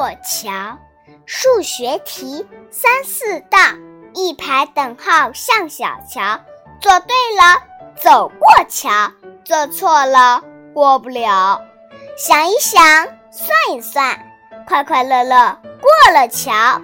过桥数学题三四道一排等号像小桥做对了走过桥做错了过不了。想一想算一算快快乐乐过了桥。